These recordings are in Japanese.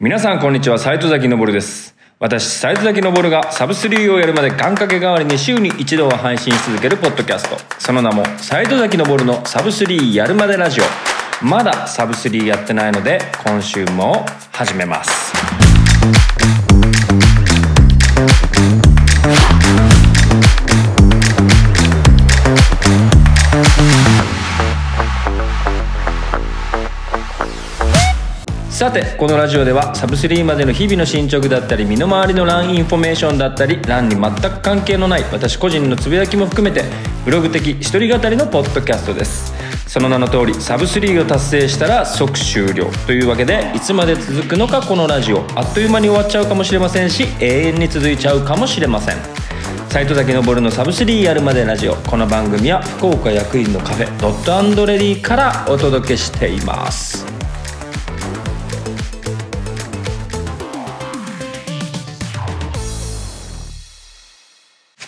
皆さんこんにちは、斉藤崎昇です。私、斉藤崎昇がサブスリーをやるまで願掛け代わりに週に一度は配信し続けるポッドキャスト。その名も、斉藤崎昇のサブスリーやるまでラジオ。まだサブスリーやってないので、今週も始めます。さてこのラジオではサブ3までの日々の進捗だったり身の回りのランインフォメーションだったりランに全く関係のない私個人のつぶやきも含めてブログ的一人語りのポッドキャストです。その名の通りサブ3を達成したら即終了というわけでいつまで続くのかこのラジオあっという間に終わっちゃうかもしれませんし永遠に続いちゃうかもしれません。西戸崎のぼるのサブ3やるまでラジオ。この番組は福岡薬院のカフェドットアンドレディからお届けしています。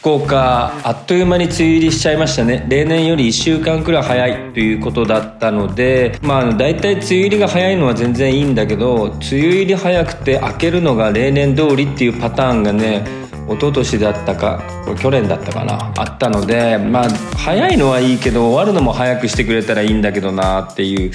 福岡あっという間に梅雨入りしちゃいましたね。例年より1週間くらい早いということだったのでまあ大体梅雨入りが早いのは全然いいんだけど梅雨入り早くて明けるのが例年通りっていうパターンがね一昨年だったか去年だったかなあったのでまあ早いのはいいけど終わるのも早くしてくれたらいいんだけどなっていう、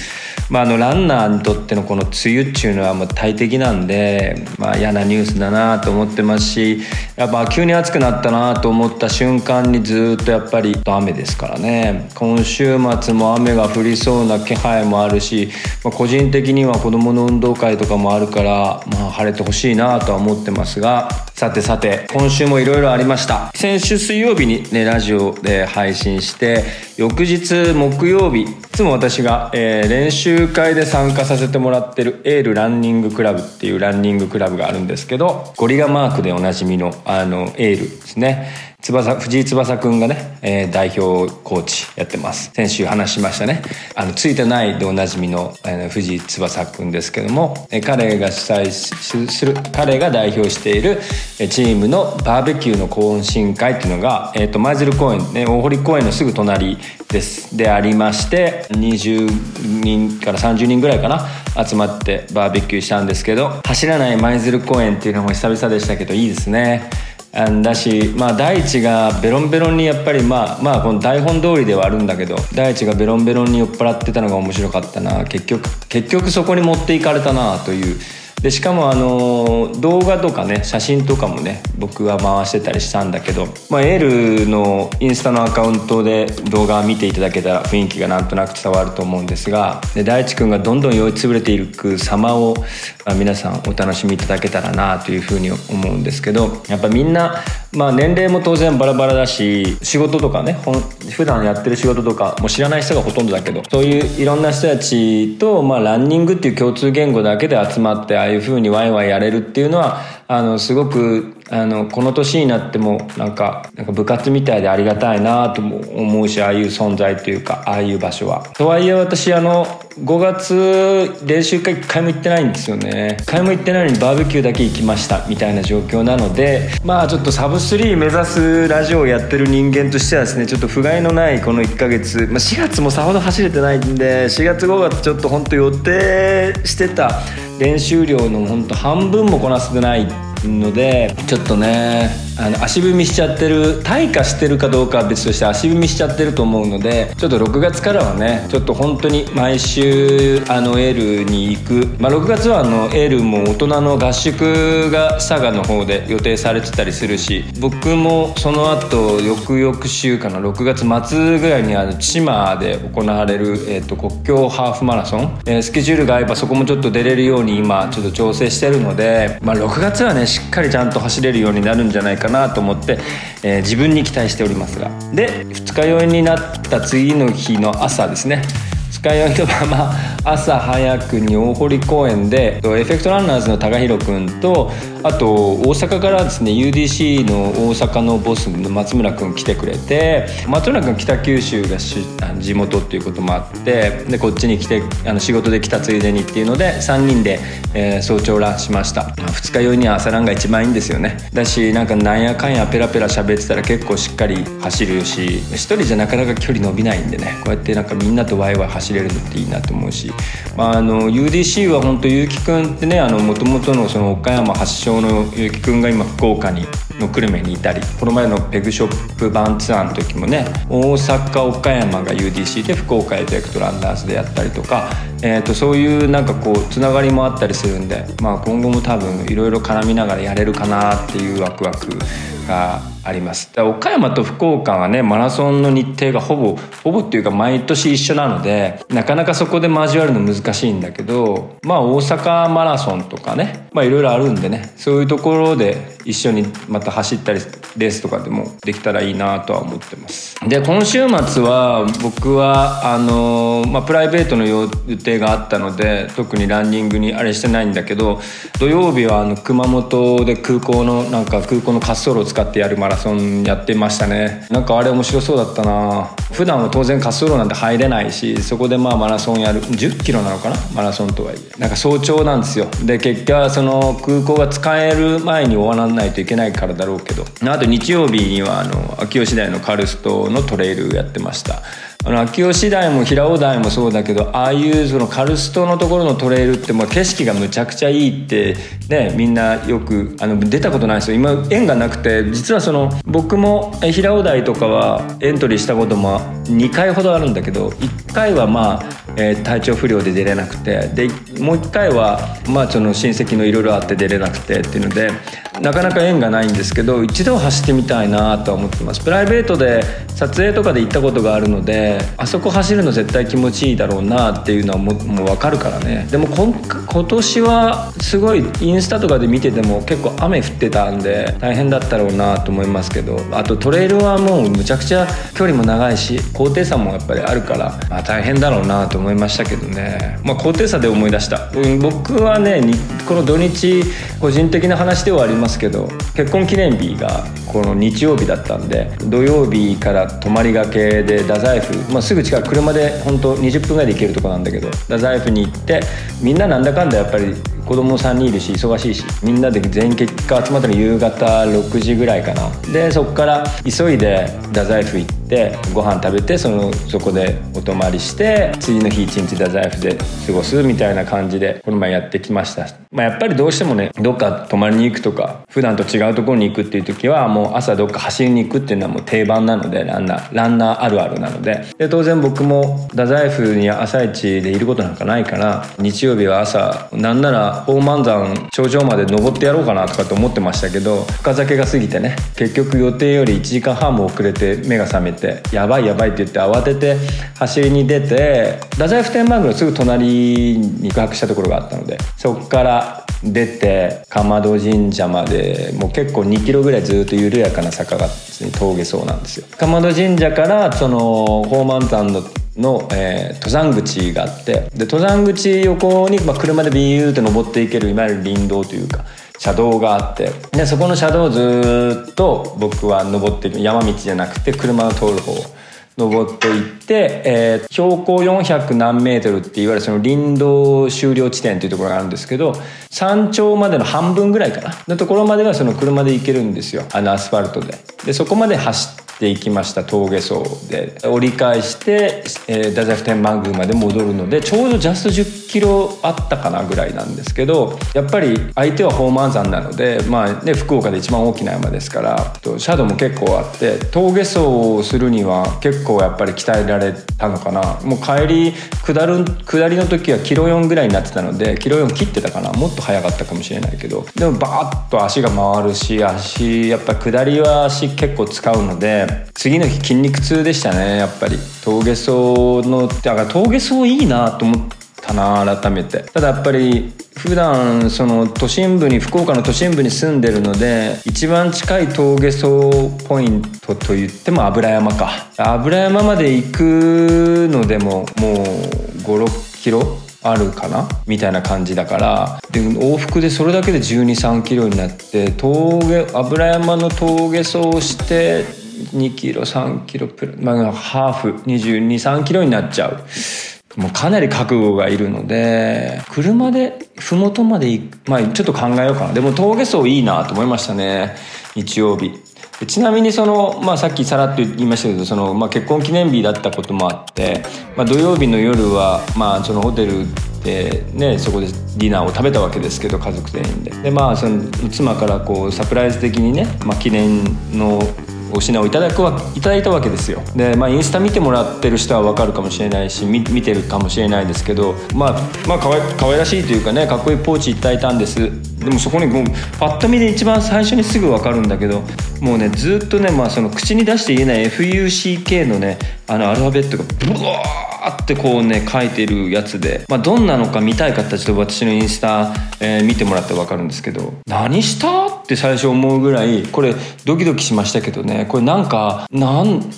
まあ、あのランナーにとってのこの梅雨っていうのはもう大敵なんで、まあ、嫌なニュースだなと思ってますしやっぱ急に暑くなったなと思った瞬間にずっとやっぱり雨ですからね。今週末も雨が降りそうな気配もあるし、まあ、個人的には子どもの運動会とかもあるから、まあ、晴れてほしいなとは思ってますがさてさて今週もいろいろありました。先週水曜日にねラジオで配信して翌日木曜日いつも私が、えー練習会で参加させてもらってるエールランニングクラブっていうランニングクラブがあるんですけどゴリラマークでおなじみのあのエールですね。翼藤井翼くんがね、えー代表コーチやってます。先週話しましたね。あのついてないでおなじみの、えー藤井翼くんですけども、えー彼が主催する彼が代表しているチームのバーベキューの懇親会っていうのが、えー、と舞鶴公園、ね、大堀公園のすぐ隣です。でありまして20人から30人ぐらいかな集まってバーベキューしたんですけど走らない舞鶴公園っていうのも久々でしたけどいいですね。だし、まあ、大地がベロンベロンにやっぱりまあまあこの台本通りではあるんだけど大地がベロンベロンに酔っ払ってたのが面白かったな。結局結局そこに持っていかれたなというでしかもあの動画とかね写真とかもね僕は回してたりしたんだけど、まあ、エールのインスタのアカウントで動画を見ていただけたら雰囲気がなんとなく伝わると思うんですがで大地君がどんどん酔いつぶれていく様を、あ皆さんお楽しみいただけたらなというふうに思うんですけどやっぱみんな、まあ、年齢も当然バラバラだし仕事とかね普段やってる仕事とかも知らない人がほとんどだけどそういういろんな人たちと、まあ、ランニングっていう共通言語だけで集まってああいうふうにワイワイやれるっていうのはあのすごくあのこの年になってもなんかなんか部活みたいでありがたいなとも思うしああいう存在というかああいう場所は。とはいえ私あの5月練習会1回も行ってないんですよね1回も行ってないのにバーベキューだけ行きましたみたいな状況なのでまあちょっとサブ3目指すラジオをやってる人間としてはですねちょっと不甲斐のないこの1ヶ月、まあ、4月もさほど走れてないんで4月5月ちょっと本当予定してた練習量の本当半分もこなせてないのでちょっとね。あの足踏みしちゃってる退化してるかどうかは別として足踏みしちゃってると思うのでちょっと6月からはねちょっと本当に毎週あのエールに行く、まあ、6月はあのエールも大人の合宿が佐賀の方で予定されてたりするし僕もその後翌々週かな6月末ぐらいにあの千葉で行われる、えー、と国境ハーフマラソン、えースケジュールが合えばそこもちょっと出れるように今ちょっと調整してるので、まあ、6月はねしっかりちゃんと走れるようになるんじゃないかかなと思って、えー自分に期待しておりますが。で二日酔いになった次の日の朝ですね。二日酔いのまま朝早くに大堀公園でエフェクトランナーズの高弘君とあと大阪からですね UDC の大阪のボスの松村君来てくれて松村君北九州が地元っていうこともあってでこっちに来てあの仕事で来たついでにっていうので3人で、えー早朝ランしました。二日酔いには朝ランが一番いいんですよね。だしなんかなんやかんやペラペラ喋ってたら結構しっかり走るし一人じゃなかなか距離伸びないんでね。こうやってなんかみんなとワイワイ走れるのっていいなと思うし、まあ、あの UDC は本当結城くんってねもともとのその岡山発祥の結城くんが今福岡にの久留米にいたりこの前のペグショップバンツアーの時もね大阪岡山が UDC で福岡エフェクトランダーズでやったりとか、えー、とそういうなんかこうつながりもあったりするんで、まあ、今後も多分いろいろ絡みながらやれるかなっていうワクワクがあります。岡山と福岡はねマラソンの日程がほぼほぼっていうか毎年一緒なのでなかなかそこで交わるの難しいんだけどまあ大阪マラソンとかねまあいろいろあるんでねそういうところで一緒にまた走ったりレースとかでもできたらいいなとは思ってます。で今週末は僕はあの、まあ、プライベートの予定があったので特にランニングにあれしてないんだけど土曜日はあの熊本で空港のなんか空港の滑走路を使ってやるマラソンやってましたね。なんかあれ面白そうだったな。普段は当然滑走路なんて入れないしそこでまあマラソンやる10キロなのかな？マラソンとはいえ。なんか早朝なんですよ。で結果その空港が使える前に終わらないといけないからだろうけど。あと日曜日にはあの秋吉台のカルストのトレイルやってました。あの秋吉台も平尾台もそうだけどああいうそのカルストのところのトレイルってまあ景色がむちゃくちゃいいってねみんなよくあの出たことないですよ今縁がなくて実はその僕も平尾台とかはエントリーしたことも2回ほどあるんだけど1回はまあ、えー、体調不良で出れなくてでもう1回はまあその親戚のいろいろあって出れなくてっていうのでなかなか縁がないんですけど一度走ってみたいなとは思ってます。プライベートで撮影とかで行ったことがあるのであそこ走るの絶対気持ちいいだろうなっていうのはももう分かるからね。でも今年はすごいインスタとかで見てても結構雨降ってたんで大変だったろうなと思いますけど。あとトレイルはもうむちゃくちゃ距離も長いし高低差もやっぱりあるから、まあ、大変だろうなと思いましたけどね、まあ、高低差で思い出した、僕はねこの土日個人的な話ではありますけど結婚記念日がこの日曜日だったんで土曜日から泊まりがけで太宰府、まあ、すぐ近く車で本当20分ぐらいで行けるとこなんだけど太宰府に行ってみんななんだかんだやっぱり子供3人いるし忙しいしみんなで全員結果集まったの夕方6時ぐらいかな。でそこから急いで太宰府行ってご飯食べてそのそこでお泊まりして次の日一日太宰府で過ごすみたいな感じでこの前やってきました、まあ、やっぱりどうしてもねどっか泊まりに行くとか普段と違うところに行くっていう時はもう朝どっか走りに行くっていうのはもう定番なのでランナーランナーあるあるなので。で当然僕も太宰府に朝一でいることなんかないから日曜日は朝なんなら大満山頂上まで登ってやろうかなとかって思ってましたけど深酒が過ぎてね結局予定より1時間半も遅れて目が覚めてやばいやばいって言って慌てて走りに出て太宰府天満宮のすぐ隣に宿泊したところがあったのでそこから出て竈門神社までもう結構2キロぐらいずっと緩やかな坂が峠そうなんですよ。竈門神社からその宝満山のの、えー、登山口があってで登山口横に、まあ、車でビューって登っていけるいわゆる林道というか車道があってでそこの車道をずっと僕は登っていく山道じゃなくて車の通る方登っていって、えー、標高400何メートルっていわゆるその林道終了地点というところがあるんですけど山頂までの半分ぐらいかなのところまではその車で行けるんですよ。あのアスファルトで。でそこまで走っていきました峠走で。折り返して、えー、太宰府天満宮まで戻るのでちょうどジャスト10キロあったかなぐらいなんですけどやっぱり相手は宝満山なので、まあね、福岡で一番大きな山ですからシャドウも結構あって峠走をするには結構やっぱり鍛えられたのかな。もう帰り下る下りの時はキロ4ぐらいになってたのでキロ4切ってたかな。もっと速かったかもしれないけどでもバーッと足が回るし足やっぱ下りは足結構使うので次の日筋肉痛でしたねやっぱり。峠走のだから峠走いいなと思ったな改めて。ただやっぱり普段その都心部に福岡の都心部に住んでるので一番近い峠走ポイントと言っても油山か。油山まで行くのでももう56キロあるかなみたいな感じだから。で往復でそれだけで1 2 3キロになって峠油山の峠走をして2キロ3キロプラ、まあ、ハーフ2 2 3キロになっちゃう。もうかなり覚悟がいるので車で麓まで行くまあちょっと考えようかな。でも峠走いいなと思いましたね。日曜日。ちなみにその、まあ、さっきさらっと言いましたけどその、まあ、結婚記念日だったこともあって、まあ、土曜日の夜は、まあ、そのホテルで、ね、そこでディナーを食べたわけですけど家族全員で。で、まあ、その妻からこうサプライズ的にね、まあ、記念のお品をいただくわいただいたわけですよ。で、まあ、インスタ見てもらってる人は分かるかもしれないし見見てるかもしれないですけどまあまあかわいかわいらしいというかねかっこいいポーチいただいたんです。でもそこにもうパッと見で一番最初にすぐ分かるんだけどもうねずっとね、まあ、その口に出して言えない FUCK のねあのアルファベットがブワーってこうね書いてるやつで、まあ、どんなのか見たい方ちょっと私のインスタ、えー、見てもらって分かるんですけど何したって最初思うぐらいこれドキドキしましたけどねこれなんかなん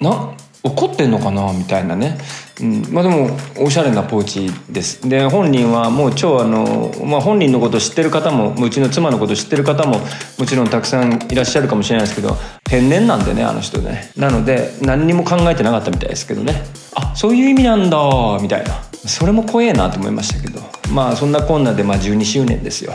な怒ってんのかなみたいなね。うん、まあでもおしゃれなポーチです。で本人はもう超あの、まあ、本人のこと知ってる方もうちの妻のこと知ってる方ももちろんたくさんいらっしゃるかもしれないですけど天然なんでねあの人ね。なので何にも考えてなかったみたいですけどね。あそういう意味なんだみたいな。それも怖えなと思いましたけど。まあそんなこんなでまあ12周年ですよ。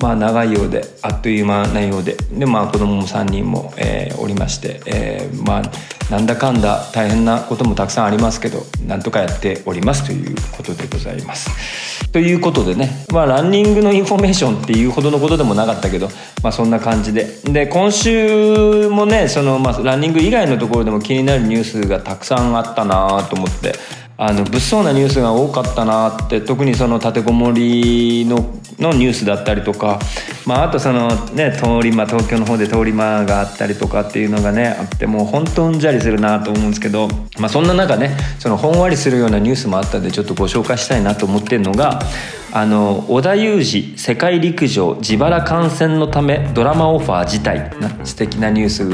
まあ長いようであっという間なようで。でまあ子供も3人も、えー、おりまして、えー、まあなんだかんだ大変なこともたくさんありますけどなんとかやっておりますということでございます。ということでね、まあ、ランニングのインフォメーションっていうほどのことでもなかったけど、まあ、そんな感じでで今週もねその、まあ、ランニング以外のところでも気になるニュースがたくさんあったなと思ってあの物騒なニュースが多かったなって特にその立てこもりののニュースだったりとか、まあ、あとそのね通り魔東京の方で通り魔があったりとかっていうのがねあってもう本当うんじゃりするなと思うんですけど、まあ、そんな中ねそのほんわりするようなニュースもあったんでちょっとご紹介したいなと思ってるのがあの織田裕二世界陸上自腹観戦のためドラマオファー自体。素敵なニュース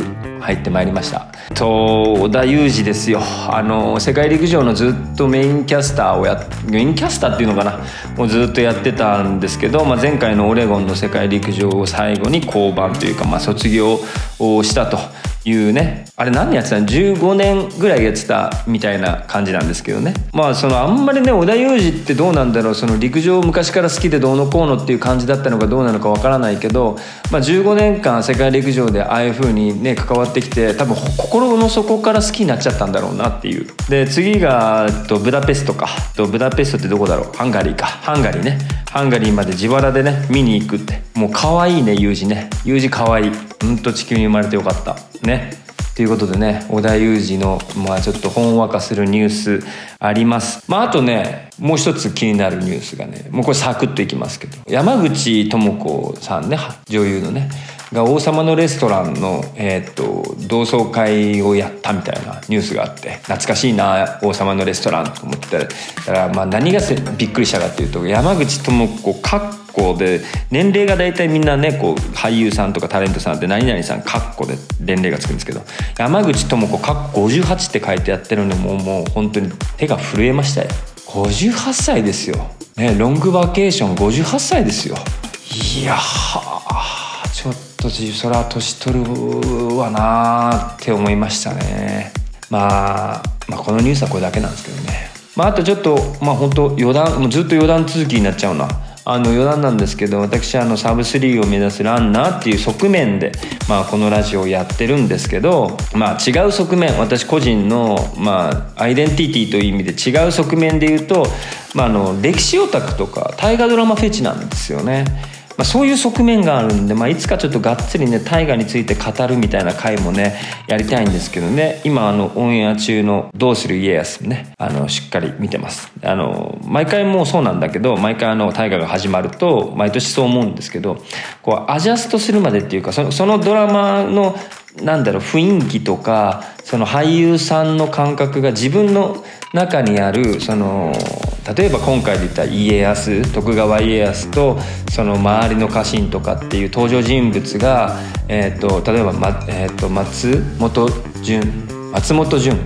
入ってまいりました。と織田裕二ですよ。あの世界陸上のずっとメインキャスターをやメインキャスターっていうのかなもうずっとやってたんですけど、まあ、前回のオレゴンの世界陸上を最後に降板というか、まあ、卒業をしたというねあれ何年やってたの？15年ぐらいやってたみたいな感じなんですけどね。まあそのあんまりね織田裕二ってどうなんだろう？その陸上昔から好きでどうのこうのっていう感じだったのかどうなのかわからないけど、まあ、15年間世界陸上でああいう風にね関わってきて多分心の底から好きになっちゃったんだろうなっていう。で次がとブダペストか。とブダペストってどこだろう？ハンガリーか。ハンガリーね。ハンガリーまで自腹でね見に行くって。もう可愛いねユージね。ユージ可愛い。んと地球に生まれてよかった。ね。ということでね織田裕二の、まあ、ちょっとほんわかするニュースあります。まあ、あとねもう一つ気になるニュースがねもうこれサクッといきますけど。山口智子さんね女優のねが王様のレストランの、えーと、同窓会をやったみたいなニュースがあって懐かしいな王様のレストランと思ってたらまあ何がびっくりしたかっていうと山口智子かっこで年齢が大体みんなねこう俳優さんとかタレントさんって何々さんかっこで年齢がつくんですけど山口智子かっこ58って書いてやってるのももう本当に手が震えましたよ。58歳ですよ、ね、ロングバケーション58歳ですよ。いやちょっとそれは年取るわなって思いましたね、まあ、まあこのニュースはこれだけなんですけどね。まああとちょっとまあ本当余談もうずっと余談続きになっちゃうな。あの余談なんですけど私はあのサブ3を目指すランナーっていう側面で、まあ、このラジオをやってるんですけど、まあ、違う側面私個人の、まあ、アイデンティティという意味で違う側面で言うと、まあ、あの歴史オタクとか大河ドラマフェチなんですよね。まあ、そういう側面があるんで、まあ、いつかちょっとがっつりね大河について語るみたいな回もねやりたいんですけどね。今あのオンエア中の「どうする家康」ねあのしっかり見てます。あの毎回もうそうなんだけど毎回あの大河が始まると毎年そう思うんですけどこうアジャストするまでっていうかそのそのドラマのなんだろう雰囲気とかその俳優さんの感覚が自分の中にあるその例えば今回で言った家康徳川家康とその周りの家臣とかっていう登場人物が、えーと、例えば、まえーと、松本潤松本潤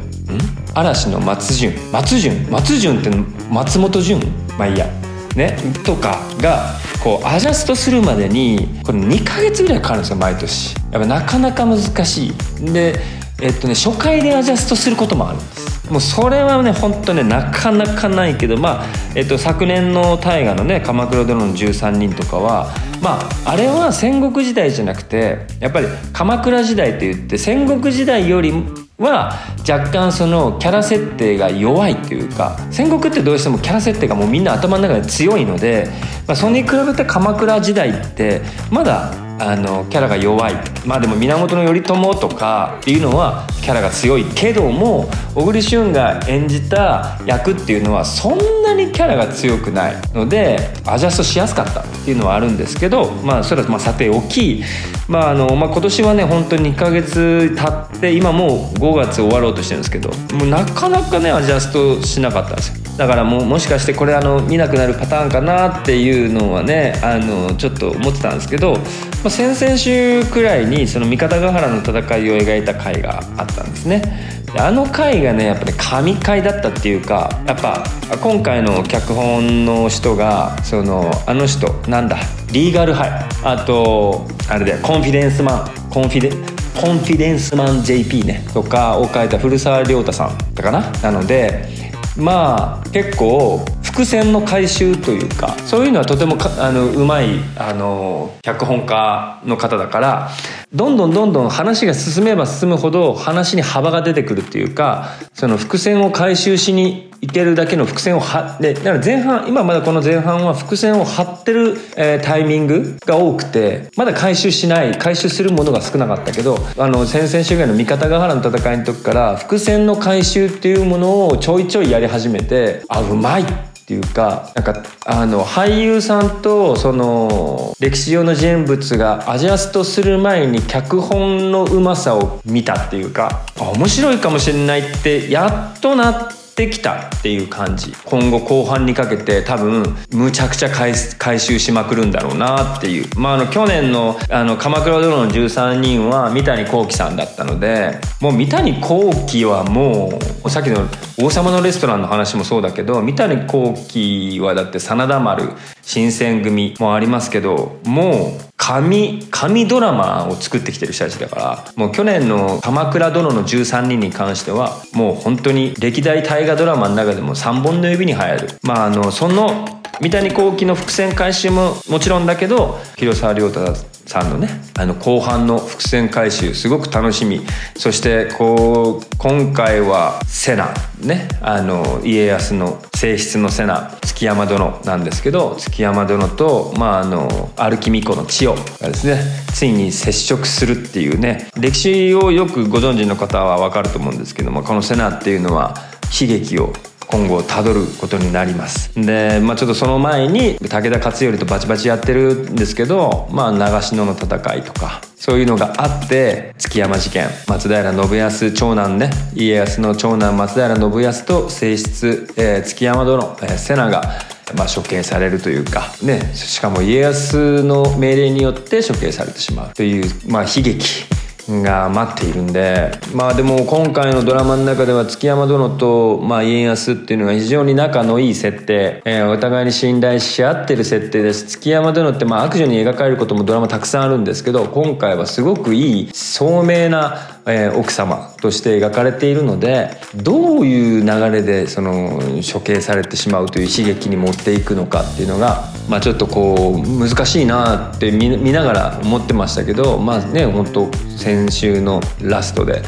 嵐の松潤。松潤？松潤って松本潤？まあいいや。ね？とかがこうアジャストするまでにこれ2か月ぐらいかかるんですよ毎年。やっぱなかなか難しい。でえっとね初回でアジャストすることもあるんです。もうそれはね本当ねなかなかないけどまあ、えっと、昨年の大河のね「鎌倉殿の13人」とかはまああれは戦国時代じゃなくてやっぱり鎌倉時代といって戦国時代よりは若干そのキャラ設定が弱いっていうか戦国ってどうしてもキャラ設定がもうみんな頭の中で強いので、まあ、それに比べて鎌倉時代ってまだあのキャラが弱い。まあでも源頼朝とかっていうのはキャラが強いけども小栗旬が演じた役っていうのはそんなにキャラが強くないのでアジャストしやすかったっていうのはあるんですけどまあそれはまあさておき。まああのまあ、今年はね本当に2ヶ月経って今もう5月終わろうとしてるんですけどもうなかなかねアジャストしなかったんですよ。だからももしかしてこれあの見なくなるパターンかなっていうのはねあのちょっと思ってたんですけど、ま、先々週くらいにその三方ヶ原の戦いを描いた回があったんですね。あの回がねやっぱり神回だったっていうかやっぱ今回の脚本の人がそのあの人なんだリーガルハイ。あとあれでコンフィデンスマン。コンフィデコンフィデンスマン JP ね。とかを書いた古澤亮太さんだかな。なのでまあ結構伏線の回収というかそういうのはとてもあのうまいあの脚本家の方だからどんどんどんどん話が進めば進むほど話に幅が出てくるっていうかその伏線を回収しにいけるだけの伏線を張ってだから前半今まだこの前半は伏線を張ってる、えー、タイミングが多くてまだ回収しない回収するものが少なかったけどあの先々週ぐらいの三方ヶ原の戦いの時から伏線の回収っていうものをちょいちょいやり始めてあうまいってていうかなんかあの俳優さんとその歴史上の人物がアジャストする前に脚本のうまさを見たっていうか面白いかもしれないってやっとなっててきたっていう感じ。今後後半にかけて多分むちゃくちゃ回収しまくるんだろうなっていう。まああの去年のあの鎌倉殿の13人は三谷幸喜さんだったのでもう三谷幸喜はもうさっきの「王様のレストラン」の話もそうだけど三谷幸喜はだって真田丸新選組もありますけどもう神神ドラマを作ってきてる人たちだからもう去年の「鎌倉殿の13人」に関してはもう本当に歴代大河ドラマの中でも3本の指に入る。まああのその三谷幸喜の伏線回収ももちろんだけど広沢亮太さんのねあの後半の伏線回収すごく楽しみ。そしてこう今回は瀬名ねあの家康の正室の瀬名築山殿なんですけど築山殿と、まあ、あの歩き巫女の千代がですねついに接触するっていうね歴史をよくご存知の方は分かると思うんですけどもこの瀬名っていうのは悲劇を今後たどることになります。で、まあ、ちょっとその前に武田勝頼とバチバチやってるんですけど、まあ、長篠の戦いとかそういうのがあって築山事件松平信康長男ね家康の長男松平信康と正室、えー、築山殿、えー、瀬名がまあ、処刑されるというか、ね、しかも家康の命令によって処刑されてしまうという、まあ、悲劇。が待っているんでまあでも今回のドラマの中では築山殿と、まあ、家康っていうのが非常に仲のいい設定、えー、お互いに信頼し合ってる設定です。築山殿ってまあ悪女に描かれることもドラマたくさんあるんですけど今回はすごくいい聡明なえー、奥様として描かれているのでどういう流れでその処刑されてしまうという悲劇に持っていくのかっていうのが、まあ、ちょっとこう難しいなって見ながら思ってましたけどまあね本当先週のラストで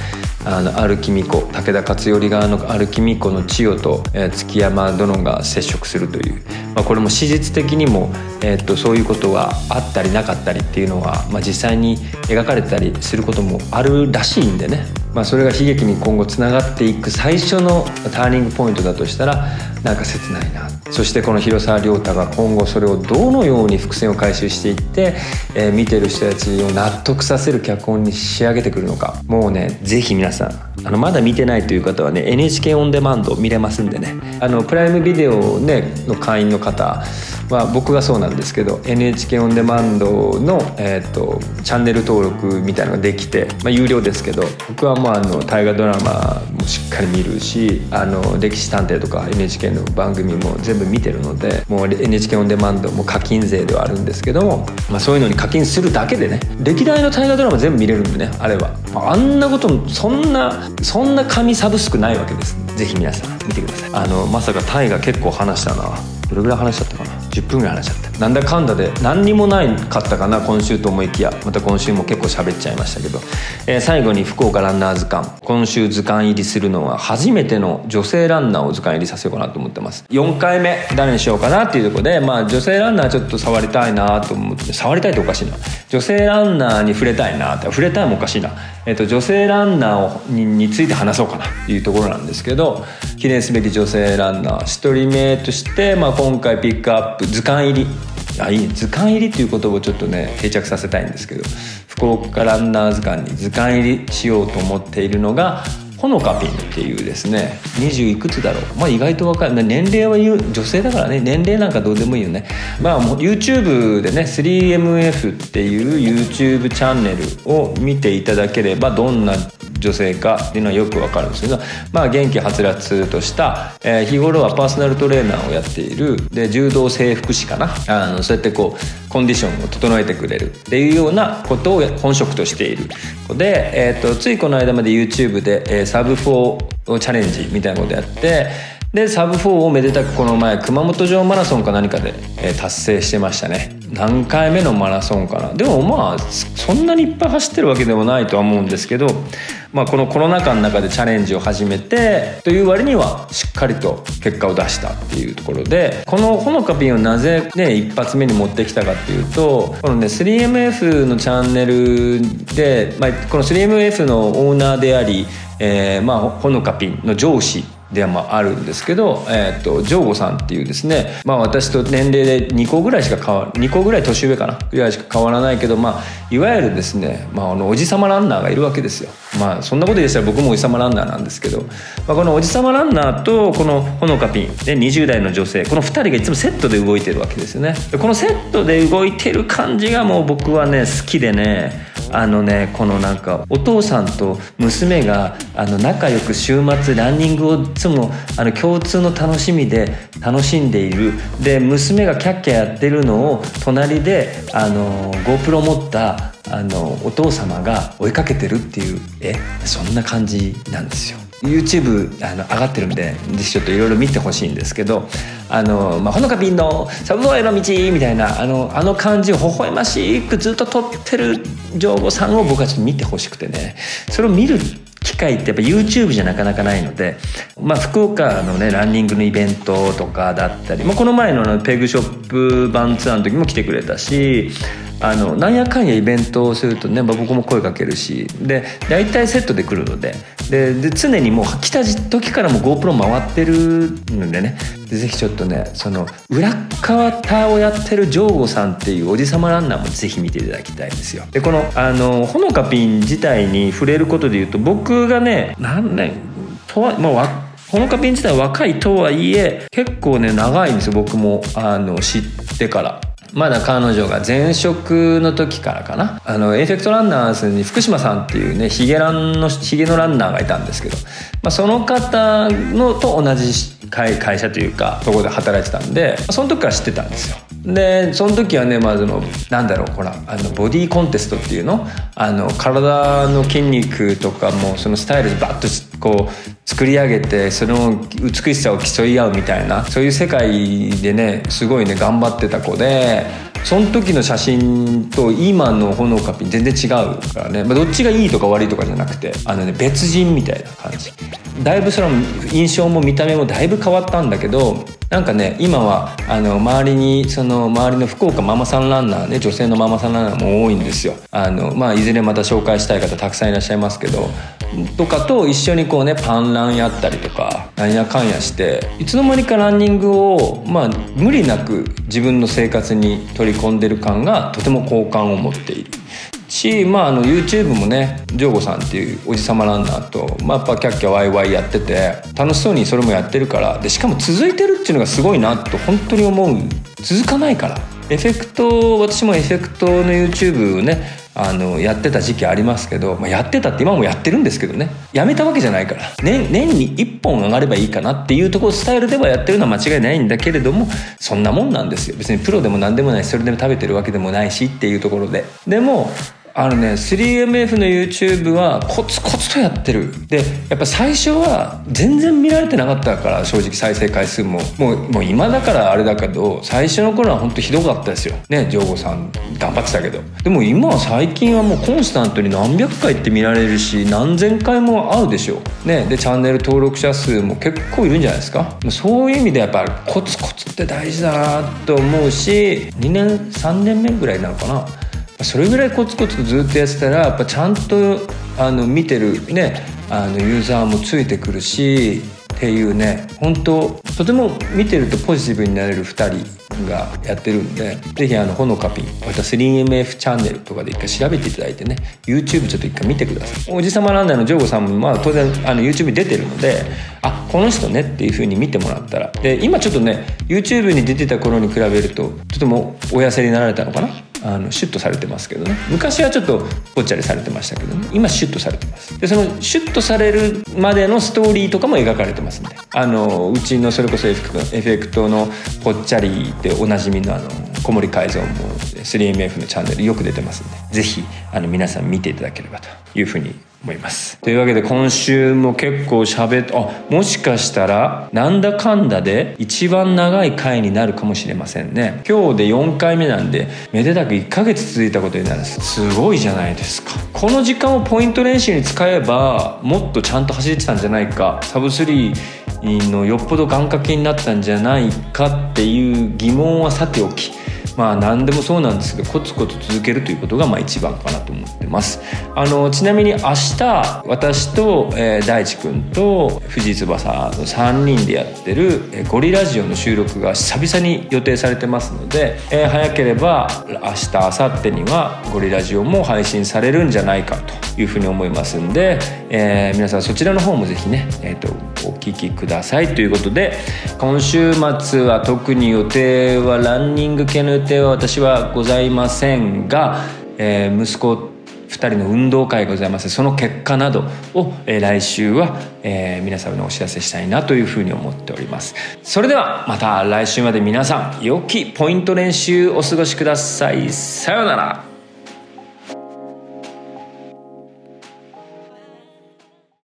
あの歩き巫女武田勝頼側の歩き巫女の千代と、えー、築山殿が接触するという、まあ、これも史実的にも、えー、っとそういうことがあったりなかったりっていうのは、まあ、実際に描かれたりすることもあるらしいんでね、まあ、それが悲劇に今後つながっていく最初のターニングポイントだとしたらなんか切ないな。そしてこの広沢亮太が今後それをどのように伏線を回収していって、えー、見てる人たちを納得させる脚本に仕上げてくるのか。もうねぜひ皆さんあのまだ見てないという方はね NHK オンデマンド見れますんでね。あのプライムビデオ、ね、の会員の方は僕がそうなんですけど NHK オンデマンドの、えーと、チャンネル登録みたいなのができて、まあ、有料ですけど僕はもうあの大河ドラマもしっかり見るしあの歴史探偵とか NHK の番組も全部見てるのでもう NHK オンデマンドも課金税ではあるんですけども、まあ、そういうのに課金するだけでね歴代の大河ドラマ全部見れるんでねあれは。あんなことそんなそんな紙サブスクないわけです。ぜひ皆さん見てください。あのまさか大河結構話したな。どれぐらい話しちゃったかな？10分ぐらい話しちゃった。なんだかんだで何にもないかったかな今週と思いきや。また今週も結構喋っちゃいましたけど、えー、最後に福岡ランナー図鑑今週図鑑入りするのは初めての女性ランナーを図鑑入りさせようかなと思ってます。4回目誰にしようかなっていうとこでまあ女性ランナーちょっと触りたいなと思って触りたいっておかしいな。女性ランナーに触れたいなって触れたいもおかしいな、えーと、女性ランナーにについて話そうかなっていうところなんですけど記念すべき女性ランナー1人目として、まあ、今回ピックアップ図鑑入りあいい図鑑入りっていう言葉をちょっとね定着させたいんですけど福岡ランナー図鑑に図鑑入りしようと思っているのがほのかピンっていうですね20いくつだろう。まあ意外と若い。年齢は言う女性だからね。年齢なんかどうでもいいよね。まあもう YouTube でね 3MF っていう YouTube チャンネルを見ていただければどんな女性かっていうのはよくわかるんですけど、まあ、元気はつらつとした、えー、日頃はパーソナルトレーナーをやっているで柔道整復師かな？あのそうやってこうコンディションを整えてくれる。っていうようなことを本職としている。で、えーと、ついこの間まで YouTube で、えー、サブ4チャレンジみたいなことやってでサブ4をめでたくこの前熊本城マラソンか何かで、えー、達成してましたね。何回目のマラソンかな。でもまあそんなにいっぱい走ってるわけでもないとは思うんですけど、まあ、このコロナ禍の中でチャレンジを始めてという割にはしっかりと結果を出したっていうところでこのほのかピンをなぜね一発目に持ってきたかっていうとこのね 3MF のチャンネルで、まあ、この 3MF のオーナーであり、えー、まあほのかピンの上司ではまああるんですけど、えーと、ジョーゴさんっていうですね、まあ、私と年齢で2個ぐらいしか変わ2個ぐらい年上かなぐらいしか変わらないけど、まあ、いわゆるですね、まあ、あのおじさまランナーがいるわけですよ。まあそんなこと言ったら僕もおじさまランナーなんですけど、まあ、このおじさまランナーとこのほのかピンで20代の女性この2人がいつもセットで動いてるわけですよね。このセットで動いてる感じがもう僕はね好きでねあのねこのなんかお父さんと娘があの仲良く週末ランニングをいつもあの共通の楽しみで楽しんでいるで娘がキャッキャやってるのを隣であの GoPro 持ったあのお父様が追いかけてるっていうえそんな感じなんですよ。YouTube あの上がってるんでぜひちょっといろいろ見てほしいんですけどあの、まあ、ほのか便のサブウェイの道みたいなあのあの感じを微笑ましくずっと撮ってる上後さんを僕はちょっと見てほしくてね。それを見る機会ってやっぱ YouTube じゃなかなかないので、まあ、福岡のねランニングのイベントとかだったり、まあ、この前のペグショップ版ツアーの時も来てくれたしあのなんやかんやイベントをするとね、まあ、僕も声かけるしで大体セットで来るのでで常にもう来た時からも GoPro 回ってるのでねぜひちょっとねその裏側ターをやってるジョーゴさんっていうおじさまランナーもぜひ見ていただきたいんですよ。でこのあのほのかピン自体に触れることでいうと僕がね何年とはまあほのかピン自体は若いとはいえ結構ね長いんですよ。僕もあの知ってから。まだ彼女が前職の時からかな。あのエフェクトランナーズに福島さんっていうねヒゲランのヒゲのランナーがいたんですけど、まあ、その方のと同じ会会社というかそこで働いてたんでその時から知ってたんですよ。でその時はねまあそのなんだろうほらあのボディーコンテストっていうの？あの体の筋肉とかもそのスタイルでバッとこう作り上げてその美しさを競い合うみたいなそういう世界でねすごいね頑張ってた子でその時の写真と今のほのかぴ全然違うからね、まあ、どっちがいいとか悪いとかじゃなくてあのね別人みたいな感じ。だいぶその印象も見た目もだいぶ変わったんだけどなんかね今はあの周りにその周りの福岡ママさんランナーね女性のママさんランナーも多いんですよ。あの、まあ、いずれまた紹介したい方たくさんいらっしゃいますけどとかと一緒にこうねパンランやったりとかなんやかんやしていつの間にかランニングをまあ無理なく自分の生活に取り込んでる感がとても好感を持っている。し、まあ、あの YouTube もねジョーゴさんっていうおじさまランナーと、まあ、やっぱキャッキャワイワイやってて楽しそうにそれもやってるからでしかも続いてるっていうのがすごいなと本当に思う。続かないから。エフェクト私もエフェクトの YouTube ねあのやってた時期ありますけど、まあ、やってたって今もやってるんですけどね。やめたわけじゃないから、ね、年に1本上がればいいかなっていうところスタイルではやってるのは間違いないんだけれどもそんなもんなんですよ。別にプロでも何でもないしそれでも食べてるわけでもないしっていうところで。でもあのね 3MF の YouTube はコツコツとやってる。でやっぱ最初は全然見られてなかったから正直再生回数も。もうもう今だからあれだけど最初の頃は本当ひどかったですよ。ねジョーゴさん頑張ってたけど。でも今は最近はもうコンスタントに何百回って見られるし何千回も会うでしょ。ねでチャンネル登録者数も結構いるんじゃないですか。そういう意味でやっぱコツコツって大事だなと思うし2年3年目ぐらいなのかな。それぐらいコツコツとずっとやってたらやっぱちゃんとあの見てるねあのユーザーもついてくるしっていうね本当とても見てるとポジティブになれる2人がやってるんでぜひあのほのかぴんまた 3MF チャンネルとかで一回調べていただいてね YouTube ちょっと一回見てください。おじさまランナーのジョーゴさんもまあ当然あの YouTube に出てるのであこの人ねっていう風に見てもらったら。で今ちょっとね YouTube に出てた頃に比べるととてもお痩せになられたのかな？あのシュッとされてますけどね。昔はちょっとぽっちゃりされてましたけど、ね、今シュッとされてます。でそのシュッとされるまでのストーリーとかも描かれてますんで。あのうちのそれこそエフェクトエフェクトのぽっちゃりでおなじみのあの小森改造も 3MF のチャンネルよく出てますんで。是非皆さん見ていただければというふうに思います。というわけで今週も結構喋ってあもしかしたらなんだかんだで一番長い回になるかもしれませんね。今日で4回目なんでめでたく1ヶ月続いたことになるんです。すごいじゃないですか。この時間をポイント練習に使えばもっとちゃんと走れてたんじゃないか。サブ3のよっぽど願掛けになったんじゃないかっていう疑問はさておき。まあ何でもそうなんですけどコツコツ続けるということがまあ一番かなと思ってます。あのちなみに明日私と、えー、大地君と藤井翼の3人でやってる、えー、ゴリラジオの収録が久々に予定されてますので、えー、早ければ明日明後日にはゴリラジオも配信されるんじゃないかと。いうふうに思いますんで、えー、皆さんそちらの方もぜひね、えーと、お聞きくださいということで今週末は特に予定はランニング系の予定は私はございませんが、えー、息子2人の運動会がございます。その結果などを、えー、来週は、えー、皆様にお知らせしたいなというふうに思っております。それではまた来週まで皆さん良きポイント練習お過ごしください。さようなら。